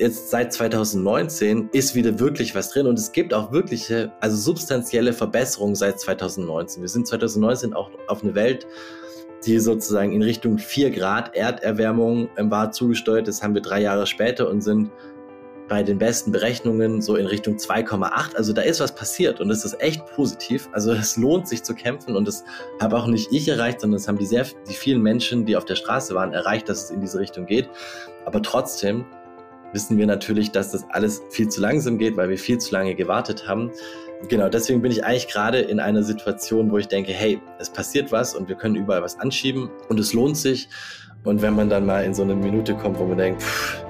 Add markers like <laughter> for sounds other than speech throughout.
jetzt seit 2019 ist wieder wirklich was drin und es gibt auch wirkliche, also substanzielle Verbesserungen seit 2019. Wir sind 2019 auch auf eine Welt, die sozusagen in Richtung 4 Grad Erderwärmung war zugesteuert. Das haben wir drei Jahre später und sind bei den besten Berechnungen so in Richtung 2,8. Also da ist was passiert und das ist echt positiv. Also es lohnt sich zu kämpfen und das habe auch nicht ich erreicht, sondern das haben die sehr, die vielen Menschen, die auf der Straße waren, erreicht, dass es in diese Richtung geht. Aber trotzdem wissen wir natürlich, dass das alles viel zu langsam geht, weil wir viel zu lange gewartet haben. Genau, deswegen bin ich eigentlich gerade in einer Situation, wo ich denke, hey, es passiert was und wir können überall was anschieben und es lohnt sich. Und wenn man dann mal in so eine Minute kommt, wo man denkt, pff,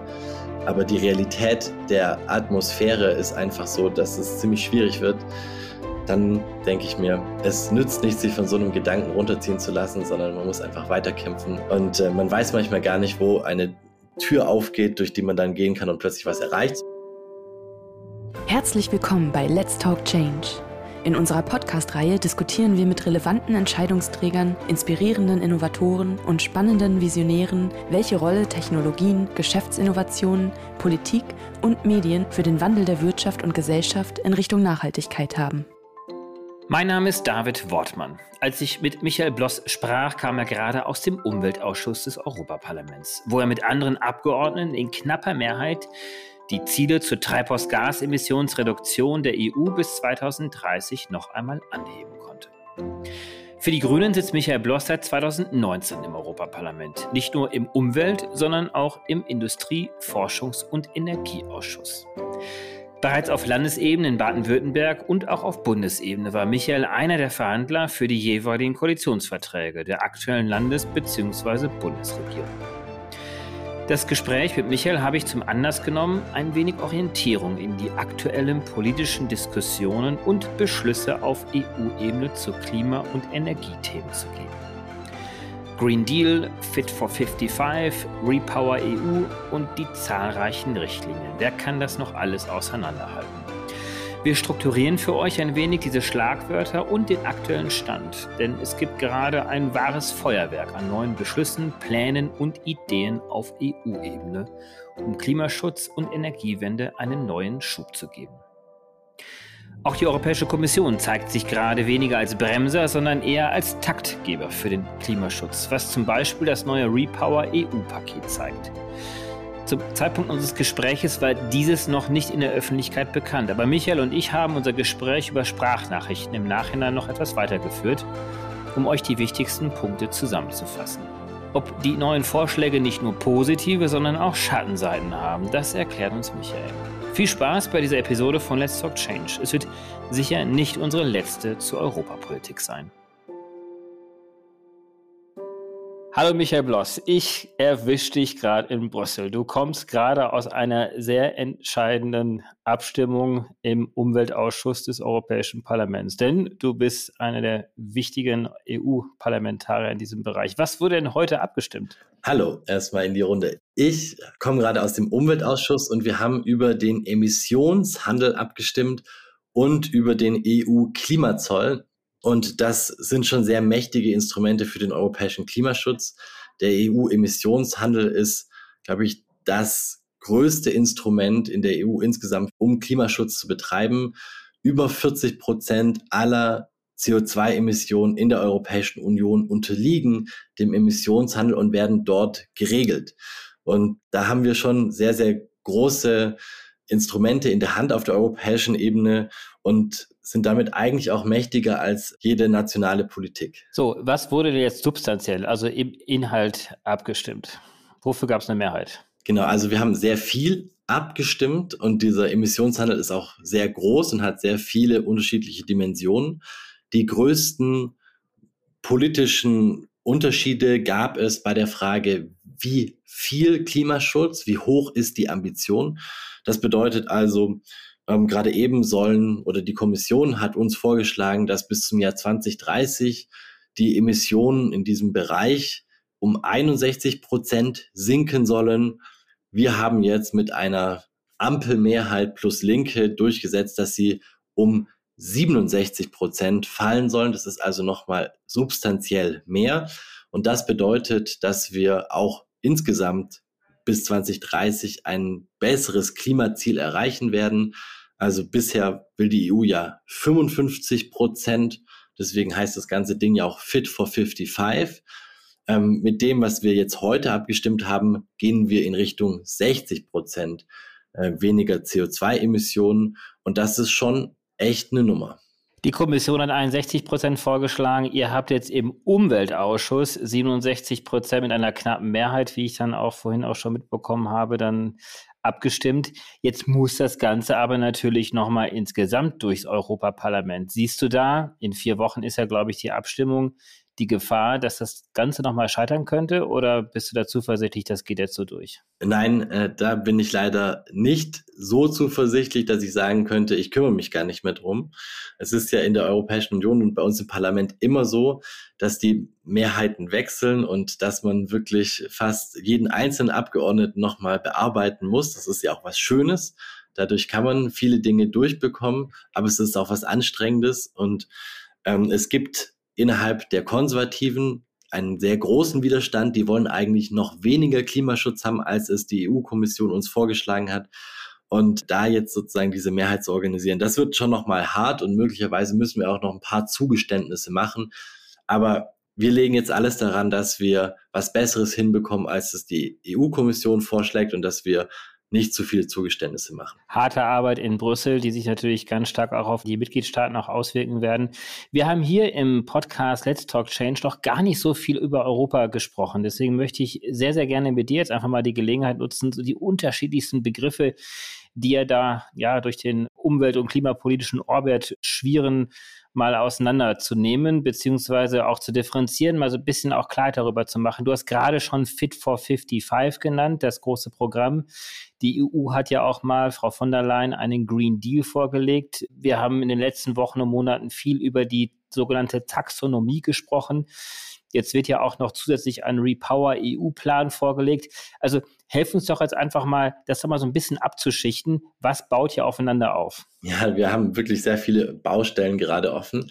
aber die Realität der Atmosphäre ist einfach so, dass es ziemlich schwierig wird, dann denke ich mir, es nützt nicht, sich von so einem Gedanken runterziehen zu lassen, sondern man muss einfach weiterkämpfen. Und äh, man weiß manchmal gar nicht, wo eine Tür aufgeht, durch die man dann gehen kann und plötzlich was erreicht. Herzlich willkommen bei Let's Talk Change. In unserer Podcast-Reihe diskutieren wir mit relevanten Entscheidungsträgern, inspirierenden Innovatoren und spannenden Visionären, welche Rolle Technologien, Geschäftsinnovationen, Politik und Medien für den Wandel der Wirtschaft und Gesellschaft in Richtung Nachhaltigkeit haben. Mein Name ist David Wortmann. Als ich mit Michael Bloss sprach, kam er gerade aus dem Umweltausschuss des Europaparlaments, wo er mit anderen Abgeordneten in knapper Mehrheit die Ziele zur Treibhausgasemissionsreduktion der EU bis 2030 noch einmal anheben konnte. Für die Grünen sitzt Michael Bloss seit 2019 im Europaparlament, nicht nur im Umwelt, sondern auch im Industrie-, Forschungs- und Energieausschuss. Bereits auf Landesebene in Baden-Württemberg und auch auf Bundesebene war Michael einer der Verhandler für die jeweiligen Koalitionsverträge der aktuellen Landes- bzw. Bundesregierung. Das Gespräch mit Michael habe ich zum Anlass genommen, ein wenig Orientierung in die aktuellen politischen Diskussionen und Beschlüsse auf EU-Ebene zu Klima- und Energiethemen zu geben. Green Deal, Fit for 55, Repower EU und die zahlreichen Richtlinien. Wer kann das noch alles auseinanderhalten? Wir strukturieren für euch ein wenig diese Schlagwörter und den aktuellen Stand, denn es gibt gerade ein wahres Feuerwerk an neuen Beschlüssen, Plänen und Ideen auf EU-Ebene, um Klimaschutz und Energiewende einen neuen Schub zu geben. Auch die Europäische Kommission zeigt sich gerade weniger als Bremser, sondern eher als Taktgeber für den Klimaschutz, was zum Beispiel das neue Repower EU-Paket zeigt. Zum Zeitpunkt unseres Gespräches war dieses noch nicht in der Öffentlichkeit bekannt. Aber Michael und ich haben unser Gespräch über Sprachnachrichten im Nachhinein noch etwas weitergeführt, um euch die wichtigsten Punkte zusammenzufassen. Ob die neuen Vorschläge nicht nur positive, sondern auch Schattenseiten haben, das erklärt uns Michael. Viel Spaß bei dieser Episode von Let's Talk Change. Es wird sicher nicht unsere letzte zur Europapolitik sein. Hallo Michael Bloss, ich erwische dich gerade in Brüssel. Du kommst gerade aus einer sehr entscheidenden Abstimmung im Umweltausschuss des Europäischen Parlaments, denn du bist einer der wichtigen EU-Parlamentarier in diesem Bereich. Was wurde denn heute abgestimmt? Hallo, erstmal in die Runde. Ich komme gerade aus dem Umweltausschuss und wir haben über den Emissionshandel abgestimmt und über den EU-Klimazoll. Und das sind schon sehr mächtige Instrumente für den europäischen Klimaschutz. Der EU-Emissionshandel ist, glaube ich, das größte Instrument in der EU insgesamt, um Klimaschutz zu betreiben. Über 40 Prozent aller CO2-Emissionen in der Europäischen Union unterliegen dem Emissionshandel und werden dort geregelt. Und da haben wir schon sehr, sehr große Instrumente in der Hand auf der europäischen Ebene und sind damit eigentlich auch mächtiger als jede nationale Politik. So, was wurde denn jetzt substanziell, also im Inhalt abgestimmt? Wofür gab es eine Mehrheit? Genau, also wir haben sehr viel abgestimmt und dieser Emissionshandel ist auch sehr groß und hat sehr viele unterschiedliche Dimensionen. Die größten politischen Unterschiede gab es bei der Frage, wie viel Klimaschutz, wie hoch ist die Ambition. Das bedeutet also, ähm, gerade eben sollen oder die Kommission hat uns vorgeschlagen, dass bis zum Jahr 2030 die Emissionen in diesem Bereich um 61 Prozent sinken sollen. Wir haben jetzt mit einer Ampelmehrheit plus Linke durchgesetzt, dass sie um 67 Prozent fallen sollen. Das ist also nochmal substanziell mehr. Und das bedeutet, dass wir auch insgesamt bis 2030 ein besseres Klimaziel erreichen werden. Also bisher will die EU ja 55 Prozent. Deswegen heißt das ganze Ding ja auch Fit for 55. Ähm, mit dem, was wir jetzt heute abgestimmt haben, gehen wir in Richtung 60 Prozent äh, weniger CO2-Emissionen. Und das ist schon echt eine Nummer. Die Kommission hat 61 Prozent vorgeschlagen. Ihr habt jetzt im Umweltausschuss 67 Prozent mit einer knappen Mehrheit, wie ich dann auch vorhin auch schon mitbekommen habe, dann abgestimmt. Jetzt muss das Ganze aber natürlich nochmal insgesamt durchs Europaparlament. Siehst du da, in vier Wochen ist ja, glaube ich, die Abstimmung, die Gefahr, dass das Ganze nochmal scheitern könnte? Oder bist du da zuversichtlich, das geht jetzt so durch? Nein, äh, da bin ich leider nicht so zuversichtlich, dass ich sagen könnte, ich kümmere mich gar nicht mehr drum. Es ist ja in der Europäischen Union und bei uns im Parlament immer so, dass die Mehrheiten wechseln und dass man wirklich fast jeden einzelnen Abgeordneten nochmal bearbeiten muss. Das ist ja auch was Schönes. Dadurch kann man viele Dinge durchbekommen, aber es ist auch was Anstrengendes und ähm, es gibt innerhalb der Konservativen einen sehr großen Widerstand. Die wollen eigentlich noch weniger Klimaschutz haben, als es die EU-Kommission uns vorgeschlagen hat. Und da jetzt sozusagen diese Mehrheit zu organisieren, das wird schon nochmal hart und möglicherweise müssen wir auch noch ein paar Zugeständnisse machen. Aber wir legen jetzt alles daran, dass wir was Besseres hinbekommen, als es die EU-Kommission vorschlägt und dass wir nicht zu viele Zugeständnisse machen. Harte Arbeit in Brüssel, die sich natürlich ganz stark auch auf die Mitgliedstaaten auch auswirken werden. Wir haben hier im Podcast Let's Talk Change noch gar nicht so viel über Europa gesprochen. Deswegen möchte ich sehr, sehr gerne mit dir jetzt einfach mal die Gelegenheit nutzen, so die unterschiedlichsten Begriffe, die ja da ja durch den umwelt- und klimapolitischen Orbit schwirren, mal auseinanderzunehmen, beziehungsweise auch zu differenzieren, mal so ein bisschen auch Klarheit darüber zu machen. Du hast gerade schon Fit for 55 genannt, das große Programm. Die EU hat ja auch mal, Frau von der Leyen, einen Green Deal vorgelegt. Wir haben in den letzten Wochen und Monaten viel über die sogenannte Taxonomie gesprochen. Jetzt wird ja auch noch zusätzlich ein Repower EU-Plan vorgelegt. Also helf uns doch jetzt einfach mal, das mal so ein bisschen abzuschichten. Was baut hier aufeinander auf? Ja, wir haben wirklich sehr viele Baustellen gerade offen.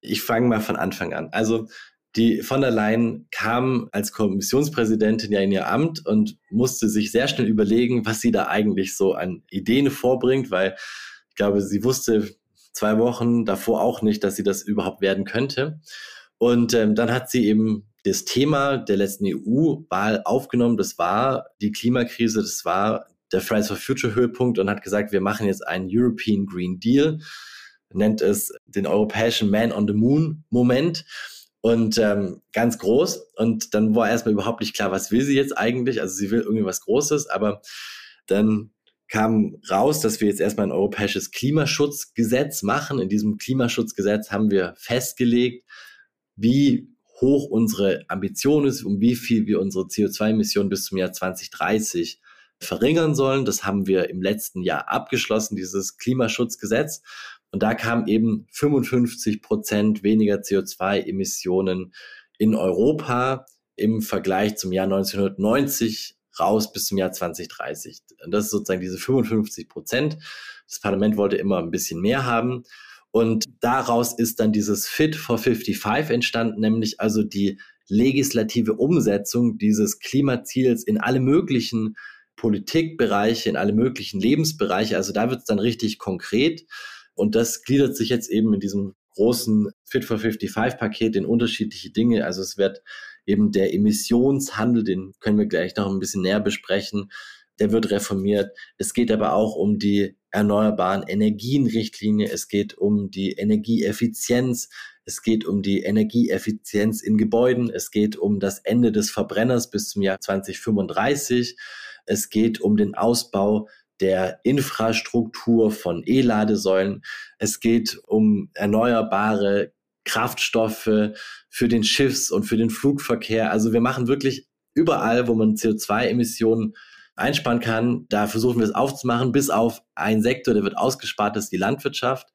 Ich fange mal von Anfang an. Also die von der Leyen kam als Kommissionspräsidentin ja in ihr Amt und musste sich sehr schnell überlegen, was sie da eigentlich so an Ideen vorbringt, weil ich glaube, sie wusste zwei Wochen davor auch nicht, dass sie das überhaupt werden könnte. Und ähm, dann hat sie eben das Thema der letzten EU-Wahl aufgenommen. Das war die Klimakrise, das war der Fridays for Future Höhepunkt und hat gesagt, wir machen jetzt einen European Green Deal, nennt es den europäischen Man on the Moon Moment und ähm, ganz groß. Und dann war erstmal überhaupt nicht klar, was will sie jetzt eigentlich. Also sie will irgendwie was Großes, aber dann kam raus, dass wir jetzt erstmal ein europäisches Klimaschutzgesetz machen. In diesem Klimaschutzgesetz haben wir festgelegt, wie hoch unsere Ambition ist, um wie viel wir unsere CO2-Emissionen bis zum Jahr 2030 verringern sollen. Das haben wir im letzten Jahr abgeschlossen, dieses Klimaschutzgesetz. Und da kam eben 55 Prozent weniger CO2-Emissionen in Europa im Vergleich zum Jahr 1990 raus bis zum Jahr 2030. Und das ist sozusagen diese 55 Prozent. Das Parlament wollte immer ein bisschen mehr haben. Und daraus ist dann dieses Fit for 55 entstanden, nämlich also die legislative Umsetzung dieses Klimaziels in alle möglichen Politikbereiche, in alle möglichen Lebensbereiche. Also da wird es dann richtig konkret. Und das gliedert sich jetzt eben in diesem großen Fit for 55 Paket in unterschiedliche Dinge. Also es wird eben der Emissionshandel, den können wir gleich noch ein bisschen näher besprechen, der wird reformiert. Es geht aber auch um die erneuerbaren Energienrichtlinie, es geht um die Energieeffizienz, es geht um die Energieeffizienz in Gebäuden, es geht um das Ende des Verbrenners bis zum Jahr 2035, es geht um den Ausbau der Infrastruktur von E-Ladesäulen, es geht um erneuerbare Kraftstoffe für den Schiffs- und für den Flugverkehr. Also wir machen wirklich überall, wo man CO2-Emissionen einsparen kann. Da versuchen wir es aufzumachen, bis auf einen Sektor, der wird ausgespart, das ist die Landwirtschaft.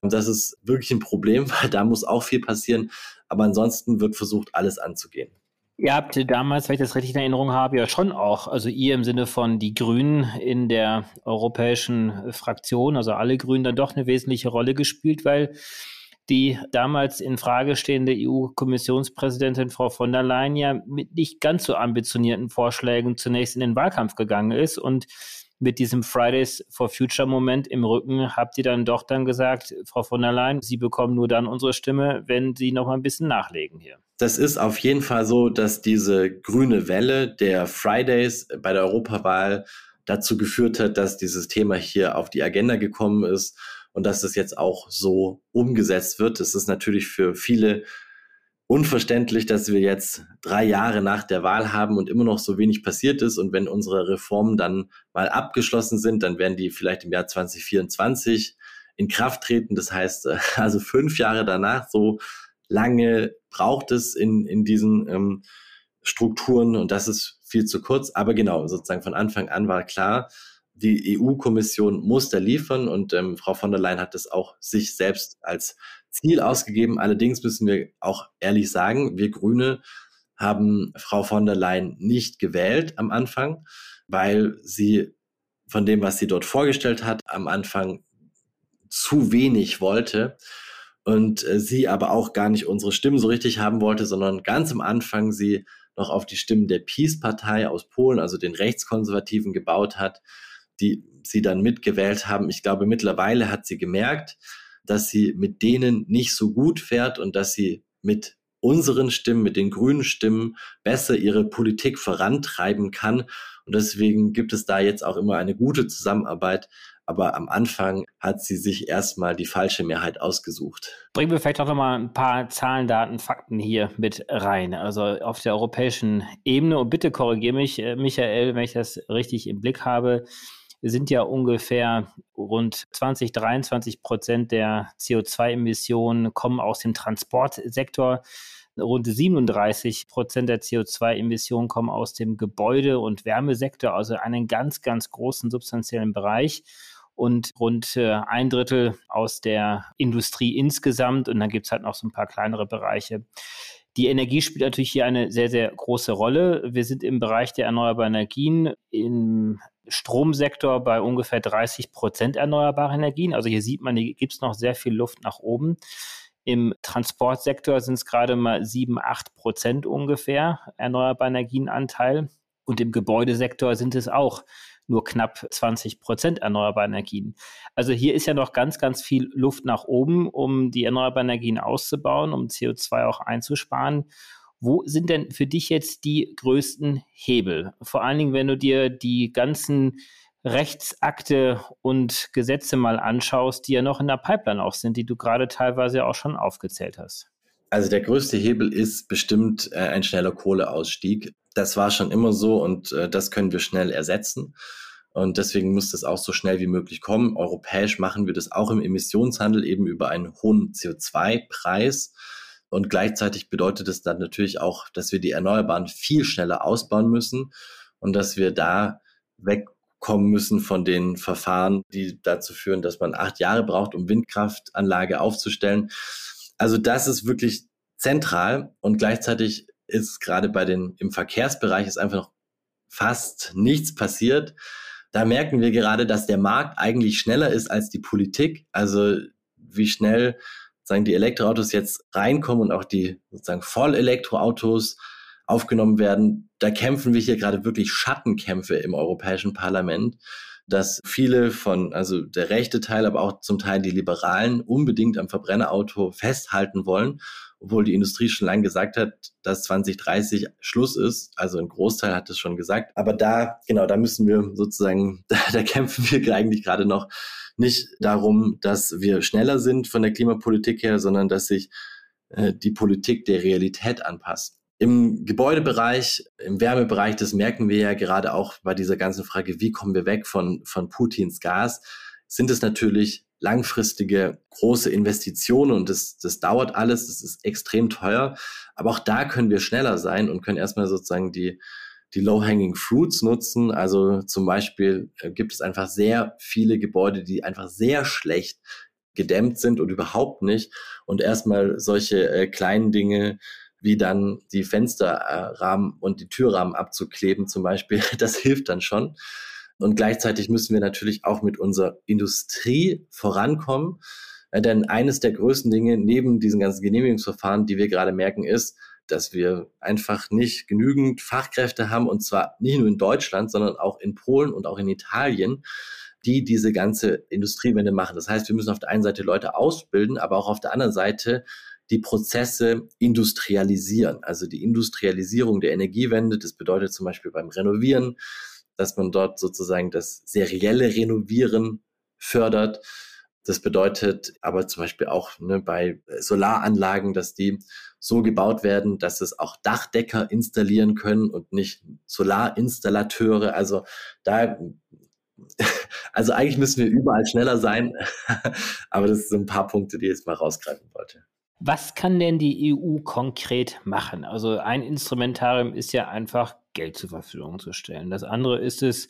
Und das ist wirklich ein Problem, <laughs> weil da muss auch viel passieren. Aber ansonsten wird versucht, alles anzugehen. Ihr habt damals, wenn ich das richtig in Erinnerung habe, ja schon auch, also ihr im Sinne von die Grünen in der europäischen Fraktion, also alle Grünen, dann doch eine wesentliche Rolle gespielt, weil die damals in Frage stehende EU-Kommissionspräsidentin Frau von der Leyen ja mit nicht ganz so ambitionierten Vorschlägen zunächst in den Wahlkampf gegangen ist und mit diesem Fridays for Future Moment im Rücken habt ihr dann doch dann gesagt, Frau von der Leyen, Sie bekommen nur dann unsere Stimme, wenn Sie noch mal ein bisschen nachlegen hier. Das ist auf jeden Fall so, dass diese grüne Welle der Fridays bei der Europawahl dazu geführt hat, dass dieses Thema hier auf die Agenda gekommen ist und dass es jetzt auch so umgesetzt wird. Es ist natürlich für viele unverständlich, dass wir jetzt drei Jahre nach der Wahl haben und immer noch so wenig passiert ist. Und wenn unsere Reformen dann mal abgeschlossen sind, dann werden die vielleicht im Jahr 2024 in Kraft treten. Das heißt, äh, also fünf Jahre danach, so lange braucht es in, in diesen ähm, Strukturen und das ist viel zu kurz. Aber genau, sozusagen von Anfang an war klar, die EU-Kommission muss da liefern und ähm, Frau von der Leyen hat das auch sich selbst als Ziel ausgegeben. Allerdings müssen wir auch ehrlich sagen, wir Grüne haben Frau von der Leyen nicht gewählt am Anfang, weil sie von dem, was sie dort vorgestellt hat, am Anfang zu wenig wollte und äh, sie aber auch gar nicht unsere Stimmen so richtig haben wollte, sondern ganz am Anfang sie noch auf die Stimmen der Peace-Partei aus Polen, also den Rechtskonservativen, gebaut hat, die sie dann mitgewählt haben. Ich glaube, mittlerweile hat sie gemerkt, dass sie mit denen nicht so gut fährt und dass sie mit unseren Stimmen, mit den grünen Stimmen besser ihre Politik vorantreiben kann. Und deswegen gibt es da jetzt auch immer eine gute Zusammenarbeit. Aber am Anfang hat sie sich erstmal die falsche Mehrheit ausgesucht. Bringen wir vielleicht auch nochmal ein paar Zahlen, Daten, Fakten hier mit rein. Also auf der europäischen Ebene. Und bitte korrigiere mich, äh, Michael, wenn ich das richtig im Blick habe sind ja ungefähr rund 20, 23 Prozent der CO2-Emissionen kommen aus dem Transportsektor. Rund 37 Prozent der CO2-Emissionen kommen aus dem Gebäude- und Wärmesektor, also einen ganz, ganz großen substanziellen Bereich und rund äh, ein Drittel aus der Industrie insgesamt. Und dann gibt es halt noch so ein paar kleinere Bereiche. Die Energie spielt natürlich hier eine sehr, sehr große Rolle. Wir sind im Bereich der erneuerbaren Energien im Stromsektor bei ungefähr 30 Prozent erneuerbare Energien. Also hier sieht man, hier gibt es noch sehr viel Luft nach oben. Im Transportsektor sind es gerade mal 7, 8 Prozent ungefähr erneuerbare Energienanteil. Und im Gebäudesektor sind es auch nur knapp 20 Prozent erneuerbare Energien. Also hier ist ja noch ganz, ganz viel Luft nach oben, um die erneuerbaren Energien auszubauen, um CO2 auch einzusparen. Wo sind denn für dich jetzt die größten Hebel? Vor allen Dingen, wenn du dir die ganzen Rechtsakte und Gesetze mal anschaust, die ja noch in der Pipeline auch sind, die du gerade teilweise auch schon aufgezählt hast. Also der größte Hebel ist bestimmt äh, ein schneller Kohleausstieg. Das war schon immer so und äh, das können wir schnell ersetzen. Und deswegen muss das auch so schnell wie möglich kommen. Europäisch machen wir das auch im Emissionshandel eben über einen hohen CO2-Preis. Und gleichzeitig bedeutet es dann natürlich auch, dass wir die Erneuerbaren viel schneller ausbauen müssen und dass wir da wegkommen müssen von den Verfahren, die dazu führen, dass man acht Jahre braucht, um Windkraftanlage aufzustellen. Also das ist wirklich zentral und gleichzeitig ist gerade bei den im Verkehrsbereich ist einfach noch fast nichts passiert. Da merken wir gerade, dass der Markt eigentlich schneller ist als die Politik. Also wie schnell sagen die Elektroautos jetzt reinkommen und auch die sozusagen Vollelektroautos aufgenommen werden, da kämpfen wir hier gerade wirklich Schattenkämpfe im Europäischen Parlament, dass viele von, also der rechte Teil, aber auch zum Teil die Liberalen unbedingt am Verbrennerauto festhalten wollen, obwohl die Industrie schon lange gesagt hat, dass 2030 Schluss ist. Also ein Großteil hat es schon gesagt. Aber da, genau, da müssen wir sozusagen, <laughs> da, da kämpfen wir eigentlich gerade noch nicht darum, dass wir schneller sind von der Klimapolitik her, sondern dass sich äh, die Politik der Realität anpasst. Im Gebäudebereich, im Wärmebereich, das merken wir ja gerade auch bei dieser ganzen Frage, wie kommen wir weg von, von Putins Gas, sind es natürlich langfristige große Investitionen und das, das dauert alles, das ist extrem teuer. Aber auch da können wir schneller sein und können erstmal sozusagen die, die Low-Hanging Fruits nutzen. Also zum Beispiel äh, gibt es einfach sehr viele Gebäude, die einfach sehr schlecht gedämmt sind und überhaupt nicht. Und erstmal solche äh, kleinen Dinge wie dann die Fensterrahmen und die Türrahmen abzukleben zum Beispiel, <laughs> das hilft dann schon. Und gleichzeitig müssen wir natürlich auch mit unserer Industrie vorankommen. Äh, denn eines der größten Dinge neben diesen ganzen Genehmigungsverfahren, die wir gerade merken, ist, dass wir einfach nicht genügend Fachkräfte haben und zwar nicht nur in Deutschland, sondern auch in Polen und auch in Italien, die diese ganze Industriewende machen. Das heißt, wir müssen auf der einen Seite Leute ausbilden, aber auch auf der anderen Seite die Prozesse industrialisieren. Also die Industrialisierung der Energiewende, das bedeutet zum Beispiel beim Renovieren, dass man dort sozusagen das serielle Renovieren fördert. Das bedeutet aber zum Beispiel auch ne, bei Solaranlagen, dass die so gebaut werden, dass es auch Dachdecker installieren können und nicht Solarinstallateure. Also da, <laughs> also eigentlich müssen wir überall schneller sein, <laughs> aber das sind ein paar Punkte, die ich jetzt mal rausgreifen wollte. Was kann denn die EU konkret machen? Also ein Instrumentarium ist ja einfach Geld zur Verfügung zu stellen. Das andere ist es,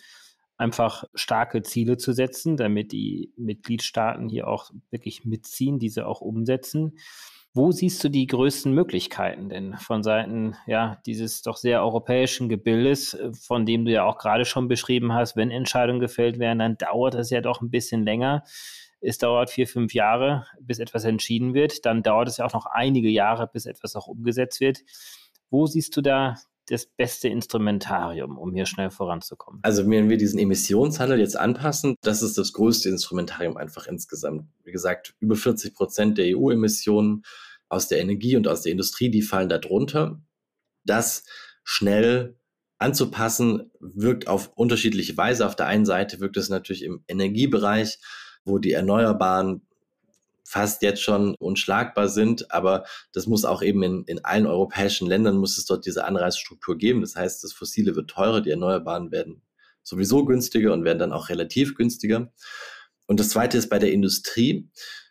einfach starke Ziele zu setzen, damit die Mitgliedstaaten hier auch wirklich mitziehen, diese auch umsetzen. Wo siehst du die größten Möglichkeiten denn von Seiten ja, dieses doch sehr europäischen Gebildes, von dem du ja auch gerade schon beschrieben hast, wenn Entscheidungen gefällt werden, dann dauert das ja doch ein bisschen länger. Es dauert vier, fünf Jahre, bis etwas entschieden wird. Dann dauert es ja auch noch einige Jahre, bis etwas auch umgesetzt wird. Wo siehst du da das beste Instrumentarium, um hier schnell voranzukommen? Also wenn wir diesen Emissionshandel jetzt anpassen, das ist das größte Instrumentarium einfach insgesamt. Wie gesagt, über 40 Prozent der EU-Emissionen aus der Energie und aus der Industrie, die fallen darunter. Das schnell anzupassen wirkt auf unterschiedliche Weise. Auf der einen Seite wirkt es natürlich im Energiebereich, wo die Erneuerbaren fast jetzt schon unschlagbar sind, aber das muss auch eben in, in allen europäischen Ländern muss es dort diese Anreizstruktur geben. Das heißt, das Fossile wird teurer, die Erneuerbaren werden sowieso günstiger und werden dann auch relativ günstiger. Und das zweite ist bei der Industrie.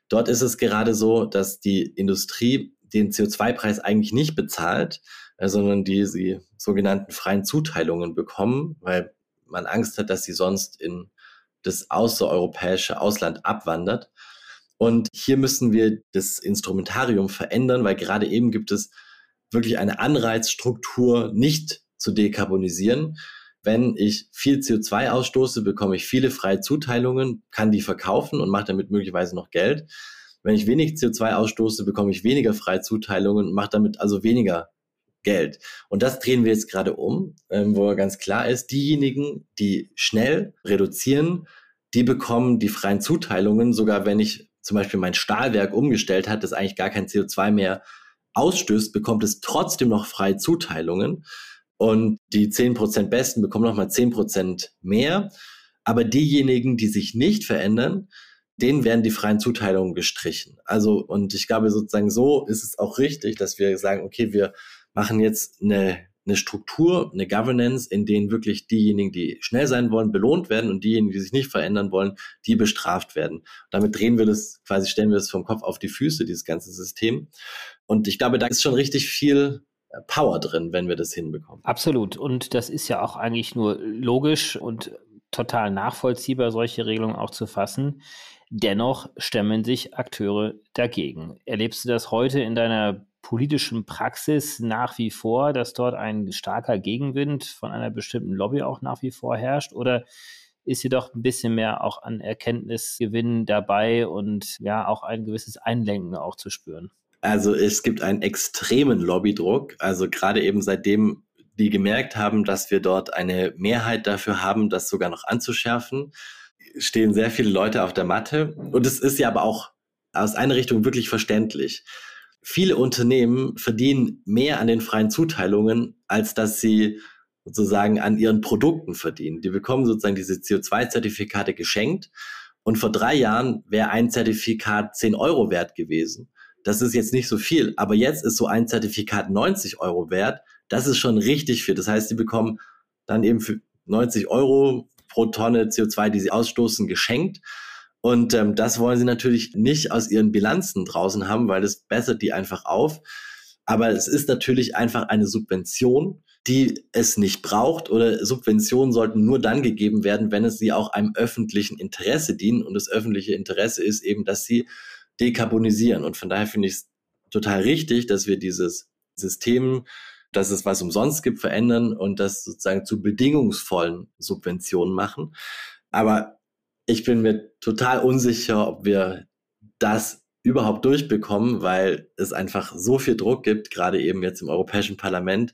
Dort ist es gerade so, dass die Industrie den CO2-Preis eigentlich nicht bezahlt, äh, sondern die sie sogenannten freien Zuteilungen bekommen, weil man Angst hat, dass sie sonst in das außereuropäische Ausland abwandert. Und hier müssen wir das Instrumentarium verändern, weil gerade eben gibt es wirklich eine Anreizstruktur, nicht zu dekarbonisieren. Wenn ich viel CO2 ausstoße, bekomme ich viele freie Zuteilungen, kann die verkaufen und mache damit möglicherweise noch Geld. Wenn ich wenig CO2 ausstoße, bekomme ich weniger freie Zuteilungen und mache damit also weniger Geld. Und das drehen wir jetzt gerade um, ähm, wo ganz klar ist, diejenigen, die schnell reduzieren, die bekommen die freien Zuteilungen, sogar wenn ich zum Beispiel mein Stahlwerk umgestellt hat, das eigentlich gar kein CO2 mehr ausstößt, bekommt es trotzdem noch freie Zuteilungen. Und die 10% Besten bekommen nochmal 10% mehr. Aber diejenigen, die sich nicht verändern, denen werden die freien Zuteilungen gestrichen. Also, und ich glaube sozusagen so ist es auch richtig, dass wir sagen, okay, wir machen jetzt eine eine Struktur, eine Governance, in denen wirklich diejenigen, die schnell sein wollen, belohnt werden und diejenigen, die sich nicht verändern wollen, die bestraft werden. Damit drehen wir das, quasi stellen wir das vom Kopf auf die Füße, dieses ganze System. Und ich glaube, da ist schon richtig viel äh, Power drin, wenn wir das hinbekommen. Absolut. Und das ist ja auch eigentlich nur logisch und total nachvollziehbar, solche Regelungen auch zu fassen. Dennoch stemmen sich Akteure dagegen. Erlebst du das heute in deiner politischen Praxis nach wie vor, dass dort ein starker Gegenwind von einer bestimmten Lobby auch nach wie vor herrscht? Oder ist jedoch ein bisschen mehr auch an Erkenntnisgewinn dabei und ja auch ein gewisses Einlenken auch zu spüren? Also es gibt einen extremen Lobbydruck. Also gerade eben seitdem die gemerkt haben, dass wir dort eine Mehrheit dafür haben, das sogar noch anzuschärfen, stehen sehr viele Leute auf der Matte. Und es ist ja aber auch aus einer Richtung wirklich verständlich viele Unternehmen verdienen mehr an den freien Zuteilungen, als dass sie sozusagen an ihren Produkten verdienen. Die bekommen sozusagen diese CO2-Zertifikate geschenkt. Und vor drei Jahren wäre ein Zertifikat 10 Euro wert gewesen. Das ist jetzt nicht so viel, aber jetzt ist so ein Zertifikat 90 Euro wert. Das ist schon richtig viel. Das heißt, sie bekommen dann eben für 90 Euro pro Tonne CO2, die sie ausstoßen, geschenkt. Und ähm, das wollen sie natürlich nicht aus ihren Bilanzen draußen haben, weil das bessert die einfach auf. Aber es ist natürlich einfach eine Subvention, die es nicht braucht oder Subventionen sollten nur dann gegeben werden, wenn es sie auch einem öffentlichen Interesse dienen. Und das öffentliche Interesse ist eben, dass sie dekarbonisieren. Und von daher finde ich es total richtig, dass wir dieses System, dass es was umsonst gibt, verändern und das sozusagen zu bedingungsvollen Subventionen machen. Aber ich bin mir total unsicher, ob wir das überhaupt durchbekommen, weil es einfach so viel Druck gibt, gerade eben jetzt im Europäischen Parlament,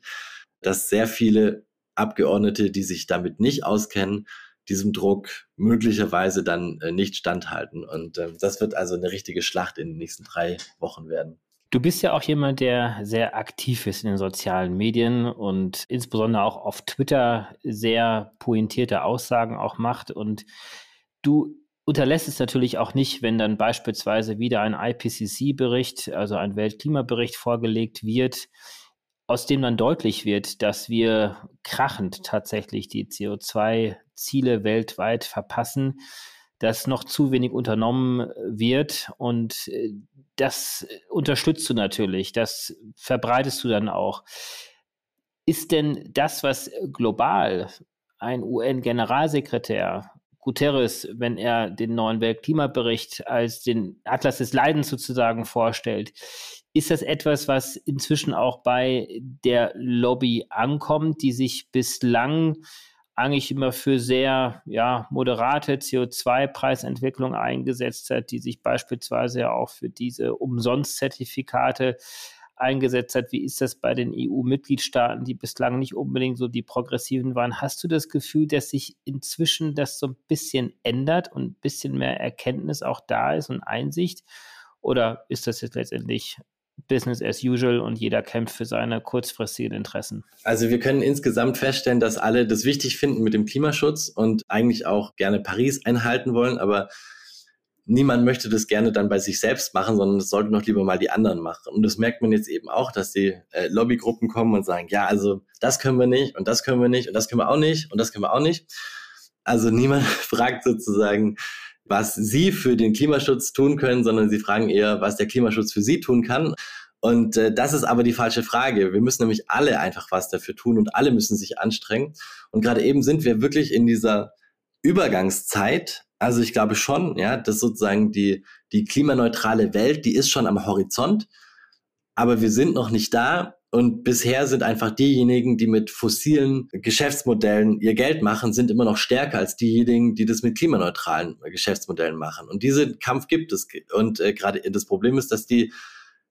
dass sehr viele Abgeordnete, die sich damit nicht auskennen, diesem Druck möglicherweise dann äh, nicht standhalten. Und äh, das wird also eine richtige Schlacht in den nächsten drei Wochen werden. Du bist ja auch jemand, der sehr aktiv ist in den sozialen Medien und insbesondere auch auf Twitter sehr pointierte Aussagen auch macht. Und du unterlässt es natürlich auch nicht, wenn dann beispielsweise wieder ein IPCC-Bericht, also ein Weltklimabericht vorgelegt wird, aus dem dann deutlich wird, dass wir krachend tatsächlich die CO2-Ziele weltweit verpassen, dass noch zu wenig unternommen wird und äh, das unterstützt du natürlich, das verbreitest du dann auch. Ist denn das, was global ein UN-Generalsekretär Guterres, wenn er den neuen Weltklimabericht als den Atlas des Leidens sozusagen vorstellt, ist das etwas, was inzwischen auch bei der Lobby ankommt, die sich bislang eigentlich immer für sehr ja, moderate CO2-Preisentwicklung eingesetzt hat, die sich beispielsweise auch für diese Umsonstzertifikate eingesetzt hat. Wie ist das bei den EU-Mitgliedstaaten, die bislang nicht unbedingt so die progressiven waren? Hast du das Gefühl, dass sich inzwischen das so ein bisschen ändert und ein bisschen mehr Erkenntnis auch da ist und Einsicht? Oder ist das jetzt letztendlich Business as usual und jeder kämpft für seine kurzfristigen Interessen. Also wir können insgesamt feststellen, dass alle das wichtig finden mit dem Klimaschutz und eigentlich auch gerne Paris einhalten wollen, aber niemand möchte das gerne dann bei sich selbst machen, sondern es sollte noch lieber mal die anderen machen. Und das merkt man jetzt eben auch, dass die äh, Lobbygruppen kommen und sagen, ja, also das können wir nicht und das können wir nicht und das können wir auch nicht und das können wir auch nicht. Also niemand <laughs> fragt sozusagen, was sie für den Klimaschutz tun können, sondern sie fragen eher, was der Klimaschutz für sie tun kann. Und äh, das ist aber die falsche Frage. Wir müssen nämlich alle einfach was dafür tun und alle müssen sich anstrengen. Und gerade eben sind wir wirklich in dieser Übergangszeit, also ich glaube schon, ja, dass sozusagen die, die klimaneutrale Welt, die ist schon am Horizont, aber wir sind noch nicht da. Und bisher sind einfach diejenigen, die mit fossilen Geschäftsmodellen ihr Geld machen, sind immer noch stärker als diejenigen, die das mit klimaneutralen Geschäftsmodellen machen. Und diesen Kampf gibt es. Und äh, gerade das Problem ist, dass die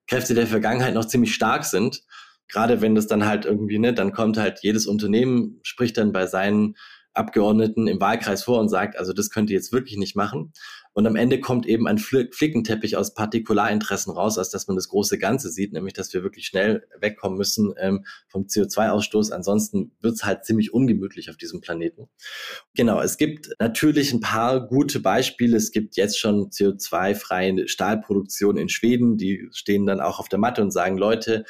Kräfte der Vergangenheit noch ziemlich stark sind. Gerade wenn das dann halt irgendwie, ne, dann kommt halt jedes Unternehmen, spricht dann bei seinen Abgeordneten im Wahlkreis vor und sagt, also das könnt ihr jetzt wirklich nicht machen. Und am Ende kommt eben ein Flickenteppich aus Partikularinteressen raus, als dass man das große Ganze sieht, nämlich dass wir wirklich schnell wegkommen müssen ähm, vom CO2-Ausstoß. Ansonsten wird es halt ziemlich ungemütlich auf diesem Planeten. Genau, es gibt natürlich ein paar gute Beispiele. Es gibt jetzt schon CO2-freie Stahlproduktion in Schweden. Die stehen dann auch auf der Matte und sagen, Leute,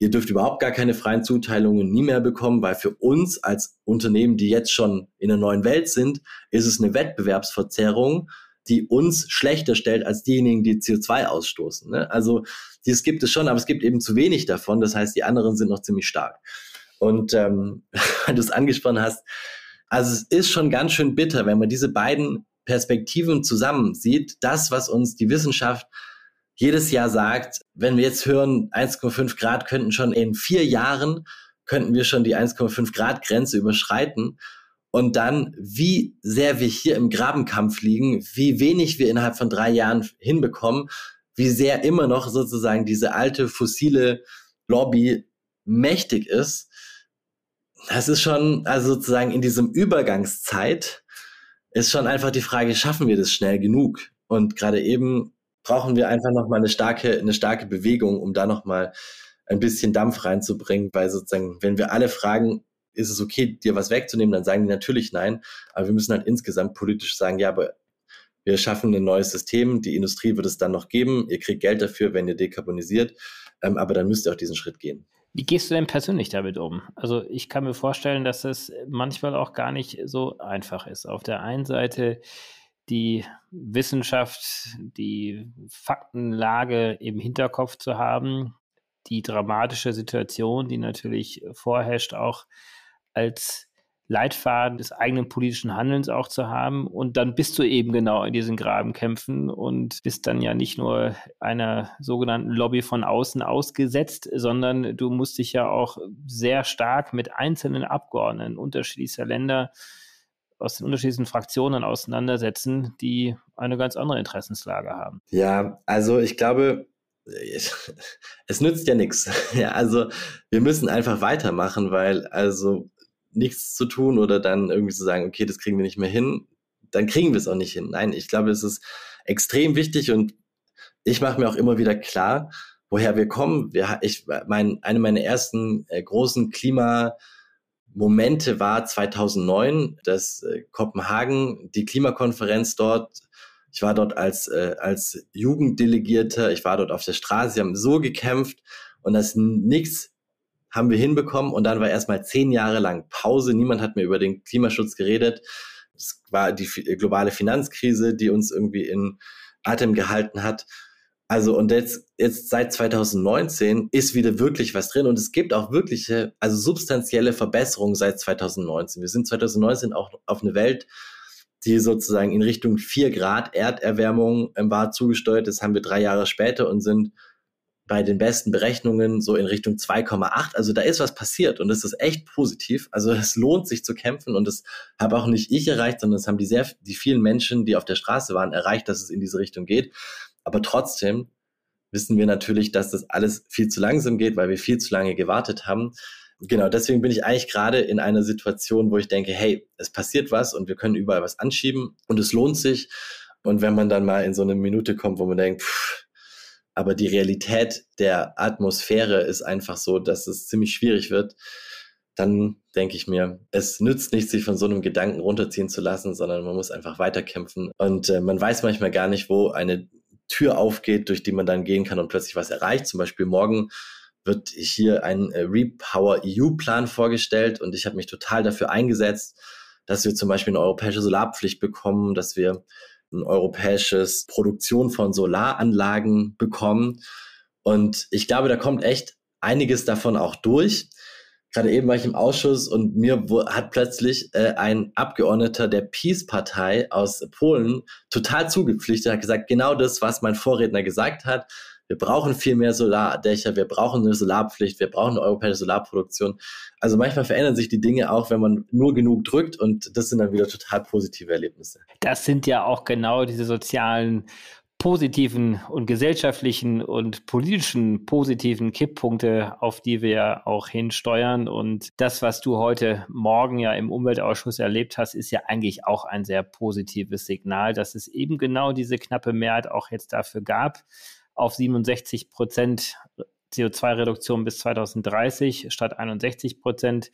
Ihr dürft überhaupt gar keine freien Zuteilungen nie mehr bekommen, weil für uns als Unternehmen, die jetzt schon in der neuen Welt sind, ist es eine Wettbewerbsverzerrung, die uns schlechter stellt als diejenigen, die CO2 ausstoßen. Ne? Also das gibt es schon, aber es gibt eben zu wenig davon. Das heißt, die anderen sind noch ziemlich stark. Und ähm, wenn du es angesprochen hast, also es ist schon ganz schön bitter, wenn man diese beiden Perspektiven zusammen sieht. Das, was uns die Wissenschaft jedes Jahr sagt, wenn wir jetzt hören, 1,5 Grad könnten schon in vier Jahren, könnten wir schon die 1,5 Grad Grenze überschreiten. Und dann, wie sehr wir hier im Grabenkampf liegen, wie wenig wir innerhalb von drei Jahren hinbekommen, wie sehr immer noch sozusagen diese alte fossile Lobby mächtig ist. Das ist schon, also sozusagen in diesem Übergangszeit ist schon einfach die Frage, schaffen wir das schnell genug? Und gerade eben brauchen wir einfach nochmal eine starke, eine starke Bewegung, um da nochmal ein bisschen Dampf reinzubringen, weil sozusagen, wenn wir alle fragen, ist es okay, dir was wegzunehmen, dann sagen die natürlich nein. Aber wir müssen halt insgesamt politisch sagen, ja, aber wir schaffen ein neues System, die Industrie wird es dann noch geben, ihr kriegt Geld dafür, wenn ihr dekarbonisiert, ähm, aber dann müsst ihr auch diesen Schritt gehen. Wie gehst du denn persönlich damit um? Also ich kann mir vorstellen, dass es manchmal auch gar nicht so einfach ist. Auf der einen Seite die Wissenschaft, die Faktenlage im Hinterkopf zu haben, die dramatische Situation, die natürlich vorherrscht, auch als Leitfaden des eigenen politischen Handelns auch zu haben. Und dann bist du eben genau in diesen Grabenkämpfen und bist dann ja nicht nur einer sogenannten Lobby von außen ausgesetzt, sondern du musst dich ja auch sehr stark mit einzelnen Abgeordneten unterschiedlichster Länder aus den unterschiedlichen Fraktionen auseinandersetzen, die eine ganz andere Interessenslage haben. Ja, also ich glaube, <laughs> es nützt ja nichts. <laughs> Ja, also wir müssen einfach weitermachen, weil also nichts zu tun oder dann irgendwie zu sagen, okay, das kriegen wir nicht mehr hin, dann kriegen wir es auch nicht hin. Nein, ich glaube, es ist extrem wichtig und ich mache mir auch immer wieder klar, woher wir kommen. Wir, ich, mein, eine meiner ersten äh, großen Klimamomente war 2009, dass äh, Kopenhagen, die Klimakonferenz dort, ich war dort als, äh, als Jugenddelegierter, ich war dort auf der Straße, sie haben so gekämpft und das nichts haben wir hinbekommen und dann war erstmal zehn Jahre lang Pause, niemand hat mehr über den Klimaschutz geredet. Es war die globale Finanzkrise, die uns irgendwie in Atem gehalten hat. Also und jetzt, jetzt seit 2019 ist wieder wirklich was drin und es gibt auch wirkliche, also substanzielle Verbesserungen seit 2019. Wir sind 2019 auch auf eine Welt, die sozusagen in Richtung 4 Grad Erderwärmung war zugesteuert. Das haben wir drei Jahre später und sind bei den besten Berechnungen so in Richtung 2,8. Also da ist was passiert und das ist echt positiv. Also es lohnt sich zu kämpfen und das habe auch nicht ich erreicht, sondern es haben die sehr, die vielen Menschen, die auf der Straße waren, erreicht, dass es in diese Richtung geht. Aber trotzdem wissen wir natürlich, dass das alles viel zu langsam geht, weil wir viel zu lange gewartet haben. Genau, deswegen bin ich eigentlich gerade in einer Situation, wo ich denke, hey, es passiert was und wir können überall was anschieben und es lohnt sich. Und wenn man dann mal in so eine Minute kommt, wo man denkt, pff, aber die Realität der Atmosphäre ist einfach so, dass es ziemlich schwierig wird, dann denke ich mir, es nützt nicht, sich von so einem Gedanken runterziehen zu lassen, sondern man muss einfach weiterkämpfen. Und äh, man weiß manchmal gar nicht, wo eine Tür aufgeht, durch die man dann gehen kann und plötzlich was erreicht. Zum Beispiel morgen wird hier ein äh, Repower EU-Plan vorgestellt und ich habe mich total dafür eingesetzt, dass wir zum Beispiel eine europäische Solarpflicht bekommen, dass wir ein europäisches Produktion von Solaranlagen bekommen. Und ich glaube, da kommt echt einiges davon auch durch. Gerade eben war ich im Ausschuss und mir hat plötzlich äh, ein Abgeordneter der Peace-Partei aus Polen total zugepflichtet, hat gesagt, genau das, was mein Vorredner gesagt hat. Wir brauchen viel mehr Solardächer, wir brauchen eine Solarpflicht, wir brauchen eine europäische Solarproduktion. Also manchmal verändern sich die Dinge auch, wenn man nur genug drückt und das sind dann wieder total positive Erlebnisse. Das sind ja auch genau diese sozialen positiven und gesellschaftlichen und politischen positiven Kipppunkte, auf die wir auch hinsteuern. Und das, was du heute Morgen ja im Umweltausschuss erlebt hast, ist ja eigentlich auch ein sehr positives Signal, dass es eben genau diese knappe Mehrheit auch jetzt dafür gab, auf 67 Prozent CO2-Reduktion bis 2030 statt 61 Prozent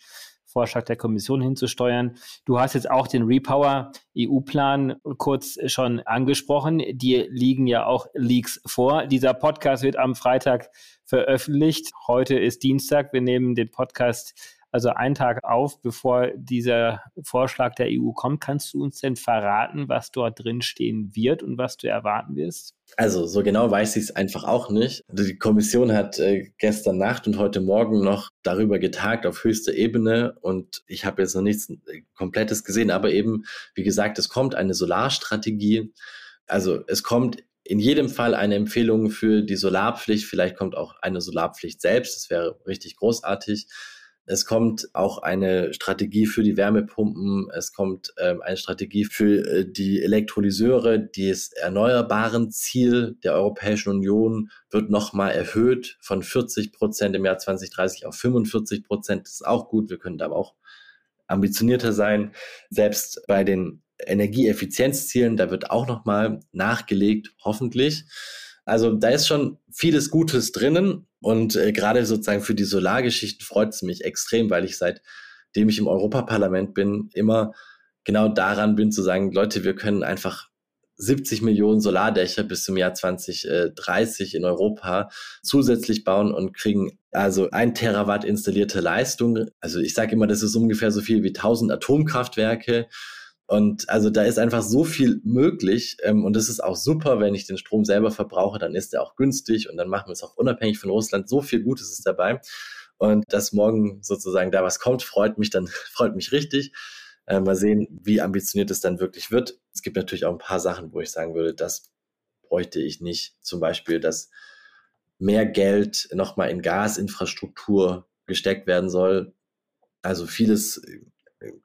Vorschlag der Kommission hinzusteuern. Du hast jetzt auch den Repower EU-Plan kurz schon angesprochen. Dir liegen ja auch Leaks vor. Dieser Podcast wird am Freitag veröffentlicht. Heute ist Dienstag. Wir nehmen den Podcast also einen Tag auf, bevor dieser Vorschlag der EU kommt. Kannst du uns denn verraten, was dort drin stehen wird und was du erwarten wirst? Also so genau weiß ich es einfach auch nicht. Die Kommission hat äh, gestern Nacht und heute Morgen noch darüber getagt auf höchster Ebene und ich habe jetzt noch nichts äh, Komplettes gesehen, aber eben, wie gesagt, es kommt eine Solarstrategie. Also es kommt in jedem Fall eine Empfehlung für die Solarpflicht. Vielleicht kommt auch eine Solarpflicht selbst. Das wäre richtig großartig. Es kommt auch eine Strategie für die Wärmepumpen. Es kommt ähm, eine Strategie für äh, die Elektrolyseure. Das erneuerbaren Ziel der Europäischen Union wird nochmal erhöht von 40 Prozent im Jahr 2030 auf 45 Prozent. Das ist auch gut. Wir können da aber auch ambitionierter sein. Selbst bei den Energieeffizienzzielen, da wird auch nochmal nachgelegt, hoffentlich. Also da ist schon vieles Gutes drinnen und äh, gerade sozusagen für die Solargeschichten freut es mich extrem, weil ich seitdem ich im Europaparlament bin, immer genau daran bin zu sagen, Leute, wir können einfach 70 Millionen Solardächer bis zum Jahr 2030 in Europa zusätzlich bauen und kriegen also ein Terawatt installierte Leistung. Also ich sage immer, das ist ungefähr so viel wie 1000 Atomkraftwerke. Und also da ist einfach so viel möglich. Ähm, und es ist auch super, wenn ich den Strom selber verbrauche, dann ist er auch günstig und dann machen wir es auch unabhängig von Russland. So viel Gutes ist dabei. Und dass morgen sozusagen da was kommt, freut mich dann, <laughs> freut mich richtig. Äh, mal sehen, wie ambitioniert es dann wirklich wird. Es gibt natürlich auch ein paar Sachen, wo ich sagen würde, das bräuchte ich nicht. Zum Beispiel, dass mehr Geld nochmal in Gasinfrastruktur gesteckt werden soll. Also vieles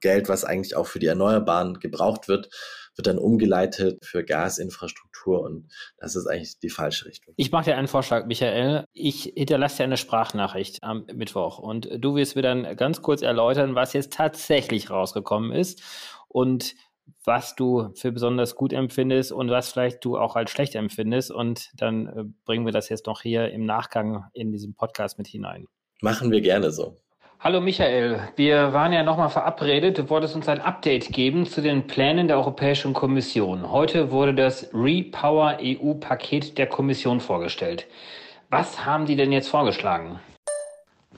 Geld, was eigentlich auch für die Erneuerbaren gebraucht wird, wird dann umgeleitet für Gasinfrastruktur und das ist eigentlich die falsche Richtung. Ich mache dir einen Vorschlag, Michael. Ich hinterlasse dir eine Sprachnachricht am Mittwoch und du wirst mir dann ganz kurz erläutern, was jetzt tatsächlich rausgekommen ist und was du für besonders gut empfindest und was vielleicht du auch als schlecht empfindest. Und dann äh, bringen wir das jetzt noch hier im Nachgang in diesem Podcast mit hinein. Machen wir gerne so. Hallo Michael, wir waren ja nochmal verabredet. Du wolltest uns ein Update geben zu den Plänen der Europäischen Kommission. Heute wurde das Repower EU-Paket der Kommission vorgestellt. Was haben die denn jetzt vorgeschlagen?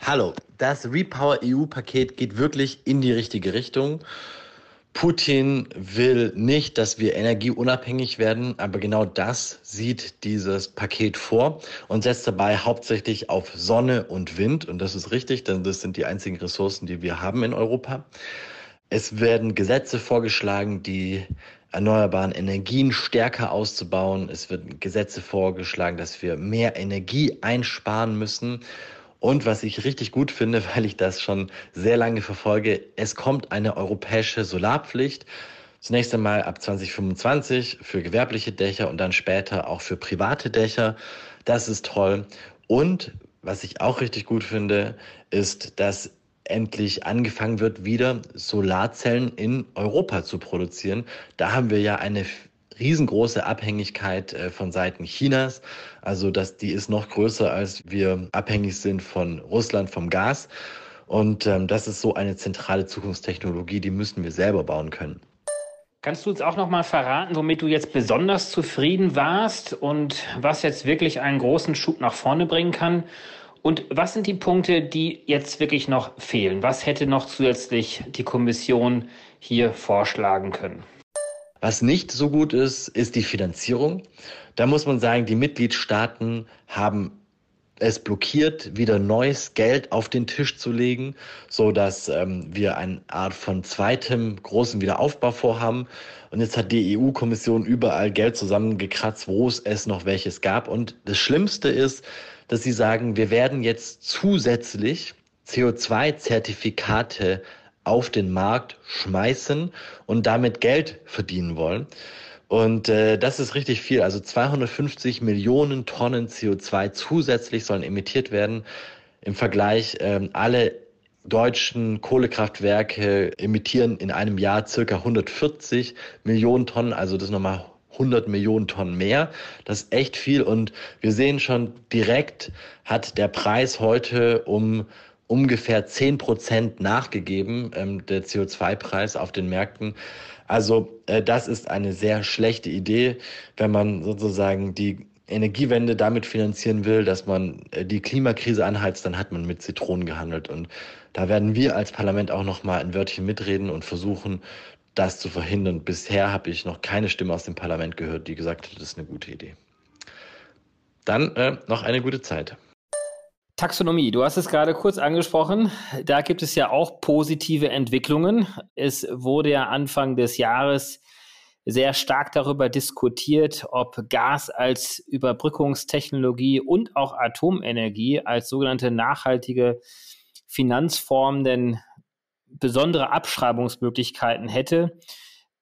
Hallo, das Repower EU-Paket geht wirklich in die richtige Richtung. Putin will nicht, dass wir energieunabhängig werden, aber genau das sieht dieses Paket vor und setzt dabei hauptsächlich auf Sonne und Wind. Und das ist richtig, denn das sind die einzigen Ressourcen, die wir haben in Europa. Es werden Gesetze vorgeschlagen, die erneuerbaren Energien stärker auszubauen. Es werden Gesetze vorgeschlagen, dass wir mehr Energie einsparen müssen. Und was ich richtig gut finde, <laughs> weil ich das schon sehr lange verfolge, es kommt eine europäische Solarpflicht. Zunächst einmal ab 2025 für gewerbliche Dächer und dann später auch für private Dächer. Das ist toll. Und was ich auch richtig gut finde, ist, dass endlich angefangen wird, wieder Solarzellen in Europa zu produzieren. Da haben wir ja eine riesengroße Abhängigkeit äh, von Seiten Chinas. Also dass die ist noch größer, als wir abhängig sind von Russland vom Gas. Und ähm, das ist so eine zentrale Zukunftstechnologie, die müssen wir selber bauen können. Kannst du uns auch noch mal verraten, womit du jetzt besonders zufrieden warst und was jetzt wirklich einen großen Schub nach vorne bringen kann? Und was sind die Punkte, die jetzt wirklich noch fehlen? Was hätte noch zusätzlich die Kommission hier vorschlagen können? Was nicht so gut ist, ist die Finanzierung. Da muss man sagen, die Mitgliedstaaten haben es blockiert, wieder neues Geld auf den Tisch zu legen, so dass ähm, wir eine Art von zweitem großen Wiederaufbau vorhaben. Und jetzt hat die EU-Kommission überall Geld zusammengekratzt, wo es, es noch welches gab. Und das Schlimmste ist, dass sie sagen, wir werden jetzt zusätzlich CO2-Zertifikate auf den Markt schmeißen und damit Geld verdienen wollen. Und äh, das ist richtig viel. Also 250 Millionen Tonnen CO2 zusätzlich sollen emittiert werden. Im Vergleich äh, alle deutschen Kohlekraftwerke emittieren in einem Jahr circa 140 Millionen Tonnen. Also das nochmal 100 Millionen Tonnen mehr. Das ist echt viel. Und wir sehen schon direkt hat der Preis heute um ungefähr 10 Prozent nachgegeben, ähm, der CO2-Preis auf den Märkten. Also äh, das ist eine sehr schlechte Idee, wenn man sozusagen die Energiewende damit finanzieren will, dass man äh, die Klimakrise anheizt, dann hat man mit Zitronen gehandelt. Und da werden wir als Parlament auch noch mal ein Wörtchen mitreden und versuchen, das zu verhindern. Bisher habe ich noch keine Stimme aus dem Parlament gehört, die gesagt hat, das ist eine gute Idee. Dann äh, noch eine gute Zeit. Taxonomie, du hast es gerade kurz angesprochen. Da gibt es ja auch positive Entwicklungen. Es wurde ja Anfang des Jahres sehr stark darüber diskutiert, ob Gas als Überbrückungstechnologie und auch Atomenergie als sogenannte nachhaltige Finanzform denn besondere Abschreibungsmöglichkeiten hätte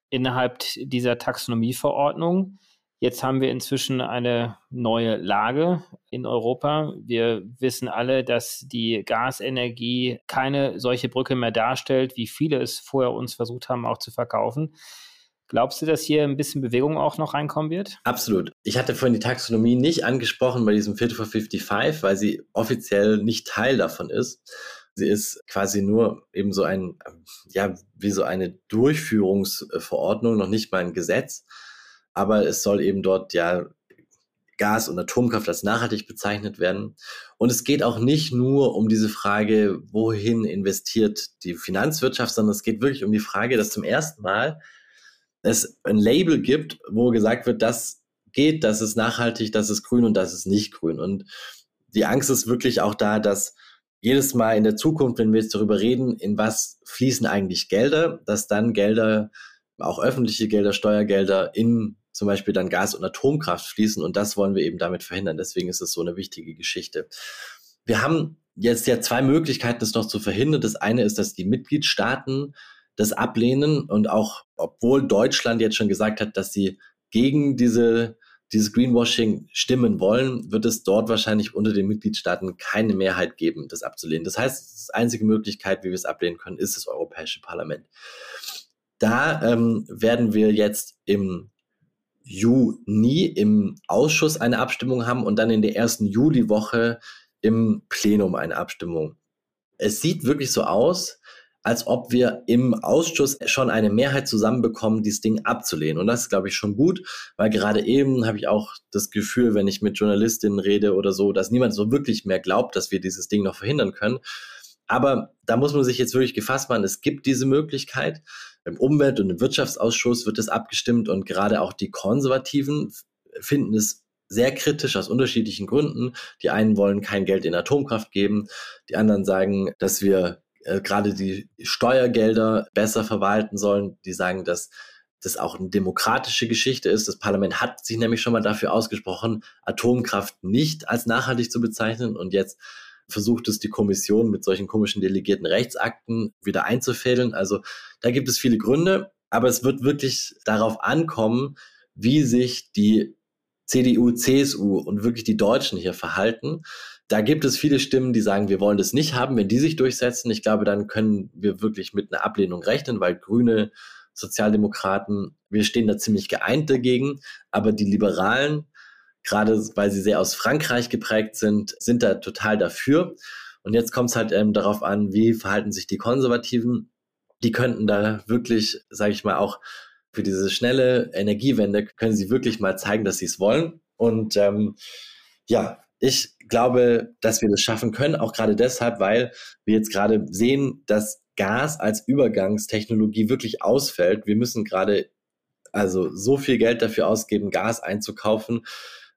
innerhalb dieser Taxonomieverordnung. Jetzt haben wir inzwischen eine neue Lage in Europa. Wir wissen alle, dass die Gasenergie keine solche Brücke mehr darstellt, wie viele es vorher uns versucht haben, auch zu verkaufen. Glaubst du, dass hier ein bisschen Bewegung auch noch reinkommen wird? Absolut. Ich hatte vorhin die Taxonomie nicht angesprochen bei diesem Fit for 55, weil sie offiziell nicht Teil davon ist. Sie ist quasi nur eben so ein, ja, wie so eine Durchführungsverordnung, noch nicht mal ein Gesetz aber es soll eben dort ja Gas und Atomkraft als nachhaltig bezeichnet werden. Und es geht auch nicht nur um diese Frage, wohin investiert die Finanzwirtschaft, sondern es geht wirklich um die Frage, dass zum ersten Mal es ein Label gibt, wo gesagt wird, das geht, das ist nachhaltig, das ist grün und das ist nicht grün. Und die Angst ist wirklich auch da, dass jedes Mal in der Zukunft, wenn wir jetzt darüber reden, in was fließen eigentlich Gelder, dass dann Gelder, auch öffentliche Gelder, Steuergelder in zum Beispiel dann Gas- und Atomkraft fließen und das wollen wir eben damit verhindern. Deswegen ist es so eine wichtige Geschichte. Wir haben jetzt ja zwei Möglichkeiten, das noch zu verhindern. Das eine ist, dass die Mitgliedstaaten das ablehnen und auch, obwohl Deutschland jetzt schon gesagt hat, dass sie gegen diese, dieses Greenwashing stimmen wollen, wird es dort wahrscheinlich unter den Mitgliedstaaten keine Mehrheit geben, das abzulehnen. Das heißt, die einzige Möglichkeit, wie wir es ablehnen können, ist das Europäische Parlament. Da ähm, werden wir jetzt im Juni im Ausschuss eine Abstimmung haben und dann in der ersten Juliwoche im Plenum eine Abstimmung. Es sieht wirklich so aus, als ob wir im Ausschuss schon eine Mehrheit zusammenbekommen, dieses Ding abzulehnen. Und das ist, glaube ich, schon gut, weil gerade eben habe ich auch das Gefühl, wenn ich mit Journalistinnen rede oder so, dass niemand so wirklich mehr glaubt, dass wir dieses Ding noch verhindern können. Aber da muss man sich jetzt wirklich gefasst machen, es gibt diese Möglichkeit. Im Umwelt- und im Wirtschaftsausschuss wird es abgestimmt und gerade auch die Konservativen finden es sehr kritisch aus unterschiedlichen Gründen. Die einen wollen kein Geld in Atomkraft geben, die anderen sagen, dass wir äh, gerade die Steuergelder besser verwalten sollen. Die sagen, dass das auch eine demokratische Geschichte ist. Das Parlament hat sich nämlich schon mal dafür ausgesprochen, Atomkraft nicht als nachhaltig zu bezeichnen. Und jetzt versucht es die Kommission mit solchen komischen delegierten Rechtsakten wieder einzufädeln. Also da gibt es viele Gründe, aber es wird wirklich darauf ankommen, wie sich die CDU, CSU und wirklich die Deutschen hier verhalten. Da gibt es viele Stimmen, die sagen, wir wollen das nicht haben. Wenn die sich durchsetzen, ich glaube, dann können wir wirklich mit einer Ablehnung rechnen, weil Grüne, Sozialdemokraten, wir stehen da ziemlich geeint dagegen. Aber die Liberalen, gerade weil sie sehr aus Frankreich geprägt sind, sind da total dafür. Und jetzt kommt es halt ähm, darauf an, wie verhalten sich die Konservativen. Die könnten da wirklich, sage ich mal, auch für diese schnelle Energiewende können sie wirklich mal zeigen, dass sie es wollen. Und ähm, ja, ich glaube, dass wir das schaffen können, auch gerade deshalb, weil wir jetzt gerade sehen, dass Gas als Übergangstechnologie wirklich ausfällt. Wir müssen gerade also so viel Geld dafür ausgeben, Gas einzukaufen.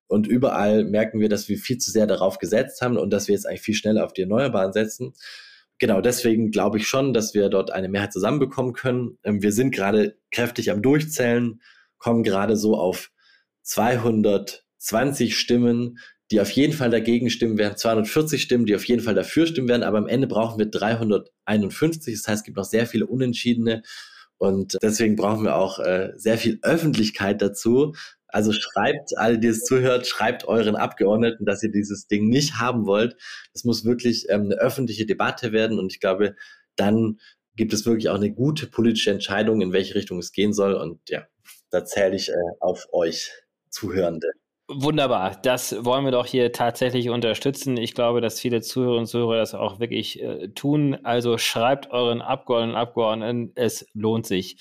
Und überall merken wir, dass wir viel zu sehr darauf gesetzt haben und dass wir jetzt eigentlich viel schneller auf die Erneuerbaren setzen. Genau, deswegen glaube ich schon, dass wir dort eine Mehrheit zusammenbekommen können. Ähm, wir sind gerade kräftig am Durchzählen, kommen gerade so auf 220 Stimmen die auf jeden Fall dagegen stimmen werden, 240 Stimmen, die auf jeden Fall dafür stimmen werden, aber am Ende brauchen wir 351. Das heißt, es gibt noch sehr viele Unentschiedene und deswegen brauchen wir auch äh, sehr viel Öffentlichkeit dazu. Also schreibt, alle, die es zuhört, schreibt euren Abgeordneten, dass ihr dieses Ding nicht haben wollt. Das muss wirklich ähm, eine öffentliche Debatte werden und ich glaube, dann gibt es wirklich auch eine gute politische Entscheidung, in welche Richtung es gehen soll. Und ja, da zähle ich äh, auf euch Zuhörende. Wunderbar, das wollen wir doch hier tatsächlich unterstützen. Ich glaube, dass viele Zuhörer und Zuhörer das auch wirklich äh, tun. Also schreibt euren Abgeordneten Abgeordneten, es lohnt sich.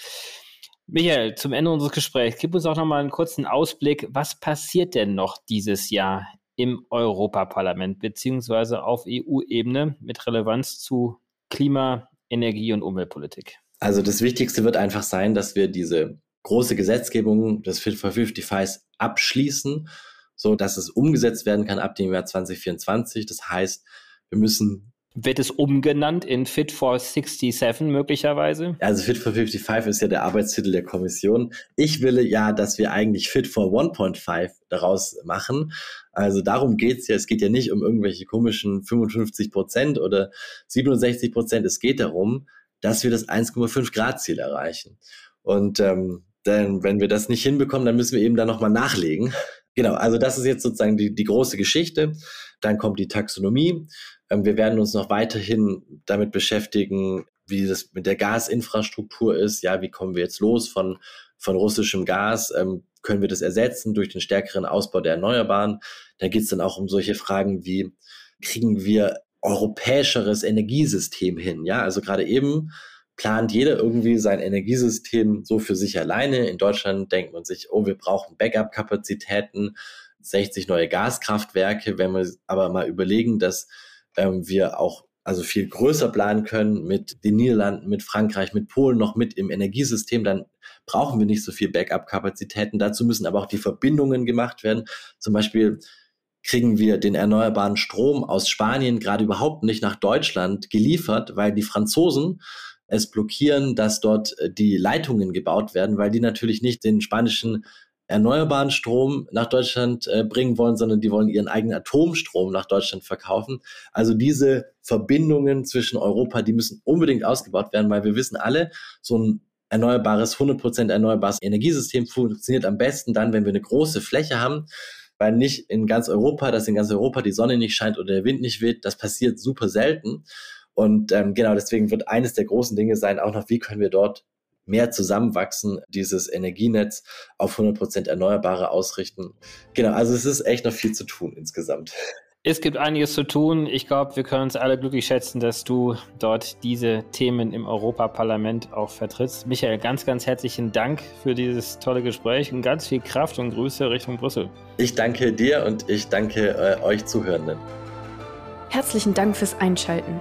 Michael, zum Ende unseres Gesprächs, gib uns auch noch mal einen kurzen Ausblick. Was passiert denn noch dieses Jahr im Europaparlament beziehungsweise auf EU-Ebene mit Relevanz zu Klima, Energie und Umweltpolitik? Also das Wichtigste wird einfach sein, dass wir diese große Gesetzgebung des Fit for 55 abschließen, so dass es umgesetzt werden kann ab dem Jahr 2024. Das heißt, wir müssen wird es umgenannt in Fit for 67 möglicherweise? Also Fit for 55 ist ja der Arbeitstitel der Kommission. Ich will ja, dass wir eigentlich Fit for 1.5 daraus machen. Also darum geht's ja. Es geht ja nicht um irgendwelche komischen 55 Prozent oder 67 Prozent. Es geht darum, dass wir das 1,5 Grad Ziel erreichen. Und ähm, denn wenn wir das nicht hinbekommen, dann müssen wir eben da nochmal nachlegen. Genau, also das ist jetzt sozusagen die, die große Geschichte. Dann kommt die Taxonomie. Ähm, wir werden uns noch weiterhin damit beschäftigen, wie das mit der Gasinfrastruktur ist. Ja, wie kommen wir jetzt los von, von russischem Gas? Ähm, können wir das ersetzen durch den stärkeren Ausbau der Erneuerbaren? Da geht es dann auch um solche Fragen wie, kriegen wir europäischeres Energiesystem hin? Ja, also gerade eben plant jeder irgendwie sein Energiesystem so für sich alleine. In Deutschland denkt man sich, oh, wir brauchen Backup-Kapazitäten, 60 neue Gaskraftwerke. Wenn wir aber mal überlegen, dass ähm, wir auch also viel größer planen können mit den Niederlanden, mit Frankreich, mit Polen noch mit im Energiesystem, dann brauchen wir nicht so viel Backup-Kapazitäten. Dazu müssen aber auch die Verbindungen gemacht werden. Zum Beispiel kriegen wir den erneuerbaren Strom aus Spanien gerade überhaupt nicht nach Deutschland geliefert, weil die Franzosen es blockieren, dass dort äh, die Leitungen gebaut werden, weil die natürlich nicht den spanischen erneuerbaren Strom nach Deutschland äh, bringen wollen, sondern die wollen ihren eigenen Atomstrom nach Deutschland verkaufen. Also diese Verbindungen zwischen Europa, die müssen unbedingt ausgebaut werden, weil wir wissen alle, so ein erneuerbares, 100% erneuerbares Energiesystem funktioniert am besten dann, wenn wir eine große Fläche haben, weil nicht in ganz Europa, dass in ganz Europa die Sonne nicht scheint oder der Wind nicht weht, das passiert super selten. Und ähm, genau deswegen wird eines der großen Dinge sein, auch noch, wie können wir dort mehr zusammenwachsen, dieses Energienetz auf 100% Erneuerbare ausrichten. Genau, also es ist echt noch viel zu tun insgesamt. Es gibt einiges zu tun. Ich glaube, wir können uns alle glücklich schätzen, dass du dort diese Themen im Europaparlament auch vertrittst. Michael, ganz, ganz herzlichen Dank für dieses tolle Gespräch und ganz viel Kraft und Grüße Richtung Brüssel. Ich danke dir und ich danke äh, euch Zuhörenden. Herzlichen Dank fürs Einschalten.